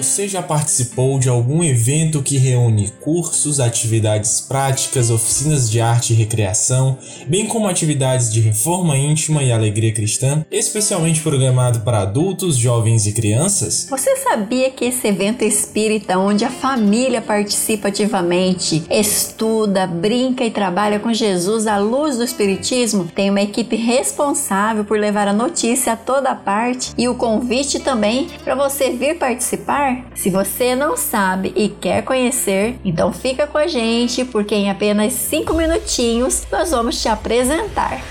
Você já participou de algum evento que reúne cursos, atividades práticas, oficinas de arte e recreação, bem como atividades de reforma íntima e alegria cristã, especialmente programado para adultos, jovens e crianças? Você sabia que esse evento espírita, onde a família participa ativamente, estuda, brinca e trabalha com Jesus à luz do Espiritismo, tem uma equipe responsável por levar a notícia a toda parte e o convite também para você vir participar? Se você não sabe e quer conhecer, então fica com a gente, porque em apenas 5 minutinhos nós vamos te apresentar.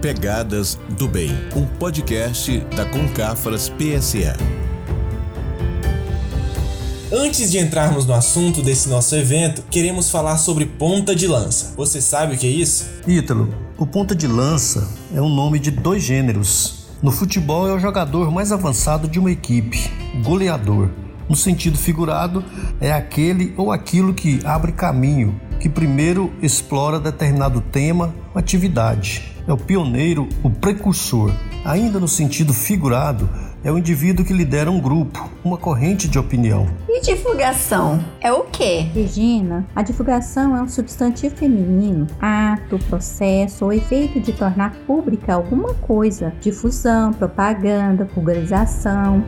Pegadas do Bem, um podcast da Concafras PSE. Antes de entrarmos no assunto desse nosso evento, queremos falar sobre ponta de lança. Você sabe o que é isso? Ítalo, o ponta de lança é o nome de dois gêneros. No futebol é o jogador mais avançado de uma equipe, goleador. No sentido figurado, é aquele ou aquilo que abre caminho, que primeiro explora determinado tema ou atividade. É o pioneiro, o precursor. Ainda no sentido figurado, é o indivíduo que lidera um grupo, uma corrente de opinião. E divulgação é o quê? Regina, a divulgação é um substantivo feminino, ato, processo ou efeito de tornar pública alguma coisa, difusão, propaganda, vulgarização.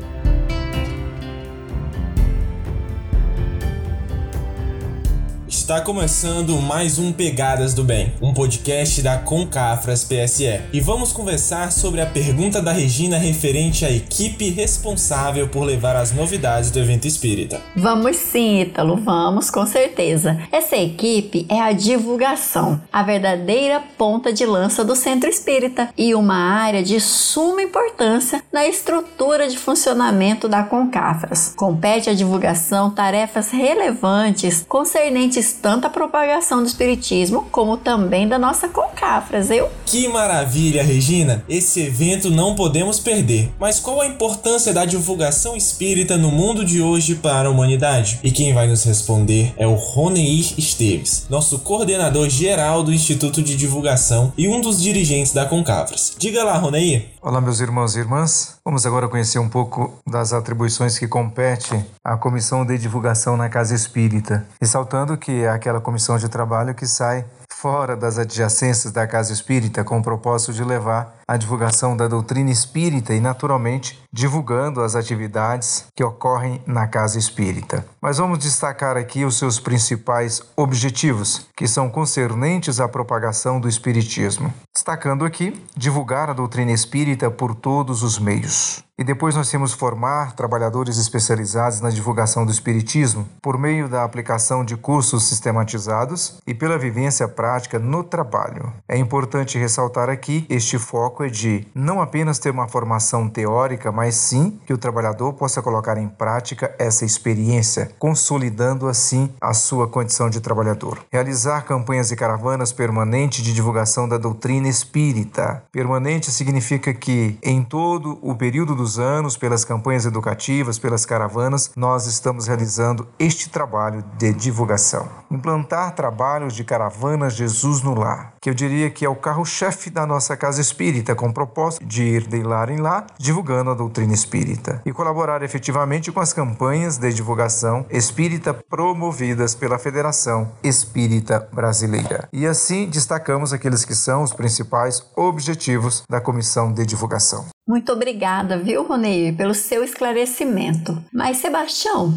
Está começando mais um Pegadas do Bem, um podcast da Concafras PSE. E vamos conversar sobre a pergunta da Regina referente à equipe responsável por levar as novidades do evento espírita. Vamos sim, Ítalo, vamos com certeza. Essa equipe é a divulgação, a verdadeira ponta de lança do Centro Espírita e uma área de suma importância na estrutura de funcionamento da Concafras. Compete à divulgação tarefas relevantes concernentes tanto a propagação do espiritismo como também da nossa concafras, eu? Que maravilha, Regina! Esse evento não podemos perder. Mas qual a importância da divulgação espírita no mundo de hoje para a humanidade? E quem vai nos responder é o Roneir Esteves, nosso coordenador geral do Instituto de Divulgação e um dos dirigentes da Concafras. Diga lá, Roneir. Olá, meus irmãos e irmãs. Vamos agora conhecer um pouco das atribuições que compete à Comissão de Divulgação na Casa Espírita, ressaltando que é aquela comissão de trabalho que sai fora das adjacências da Casa Espírita com o propósito de levar a divulgação da doutrina espírita e, naturalmente, divulgando as atividades que ocorrem na Casa Espírita. Mas vamos destacar aqui os seus principais objetivos, que são concernentes à propagação do Espiritismo. Destacando aqui, divulgar a doutrina espírita por todos os meios. E depois nós temos formar trabalhadores especializados na divulgação do Espiritismo por meio da aplicação de cursos sistematizados e pela vivência prática no trabalho. É importante ressaltar aqui este foco é de não apenas ter uma formação teórica, mas sim que o trabalhador possa colocar em prática essa experiência, consolidando assim a sua condição de trabalhador. Realizar campanhas e caravanas permanentes de divulgação da doutrina espírita. Permanente significa que em todo o período dos anos, pelas campanhas educativas, pelas caravanas, nós estamos realizando este trabalho de divulgação. Implantar trabalhos de caravanas Jesus no lar, que eu diria que é o carro-chefe da nossa casa espírita, com o propósito de ir de lar em lá, divulgando a doutrina espírita e colaborar efetivamente com as campanhas de divulgação espírita promovidas pela Federação Espírita Brasileira. E assim destacamos aqueles que são os principais objetivos da comissão de divulgação. Muito obrigada, viu, Ronei, pelo seu esclarecimento. Mas, Sebastião,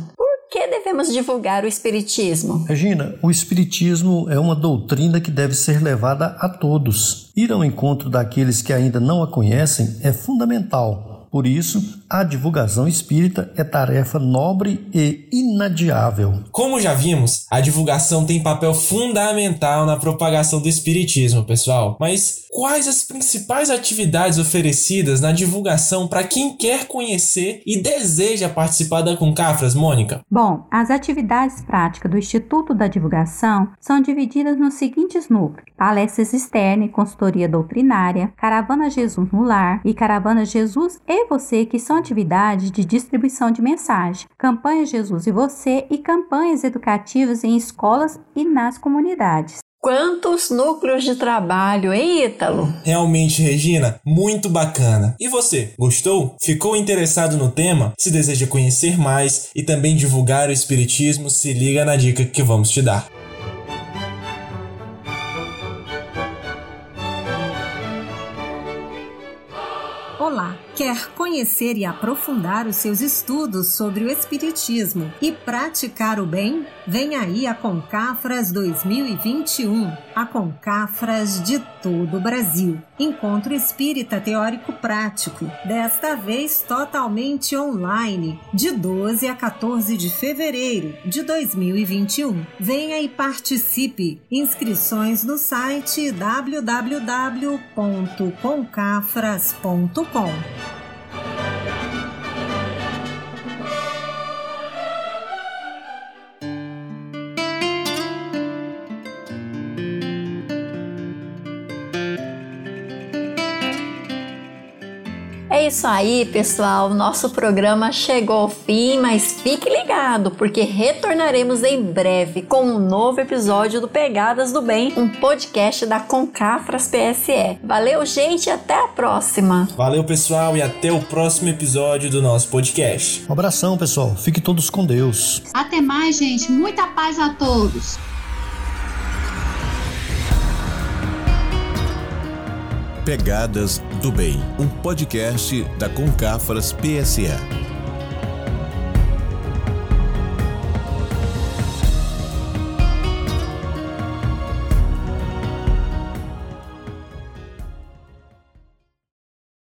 que devemos divulgar o Espiritismo? Regina, o Espiritismo é uma doutrina que deve ser levada a todos. Ir ao encontro daqueles que ainda não a conhecem é fundamental. Por isso, a divulgação espírita é tarefa nobre e inadiável. Como já vimos, a divulgação tem papel fundamental na propagação do espiritismo, pessoal. Mas quais as principais atividades oferecidas na divulgação para quem quer conhecer e deseja participar da Concafras, Mônica? Bom, as atividades práticas do Instituto da Divulgação são divididas nos seguintes núcleos: palestras externas e consultoria doutrinária, Caravana Jesus no Lar e Caravana Jesus e Você, que são atividades de distribuição de mensagem, campanha Jesus e Você e campanhas educativas em escolas e nas comunidades. Quantos núcleos de trabalho, hein, Ítalo? Realmente, Regina, muito bacana. E você, gostou? Ficou interessado no tema? Se deseja conhecer mais e também divulgar o Espiritismo, se liga na dica que vamos te dar. Olá! Quer conhecer e aprofundar os seus estudos sobre o Espiritismo e praticar o bem? Vem aí a Concafras 2021, a Concafras de todo o Brasil. Encontro Espírita Teórico Prático, desta vez totalmente online, de 12 a 14 de fevereiro de 2021. Venha e participe. Inscrições no site www.concafras.com. É isso aí, pessoal. Nosso programa chegou ao fim, mas fique ligado, porque retornaremos em breve com um novo episódio do Pegadas do Bem, um podcast da Concafras PSE. Valeu, gente, até a próxima. Valeu, pessoal, e até o próximo episódio do nosso podcast. Um abração, pessoal. Fique todos com Deus. Até mais, gente. Muita paz a todos. Pegadas do Bem, um podcast da Concafras PSA.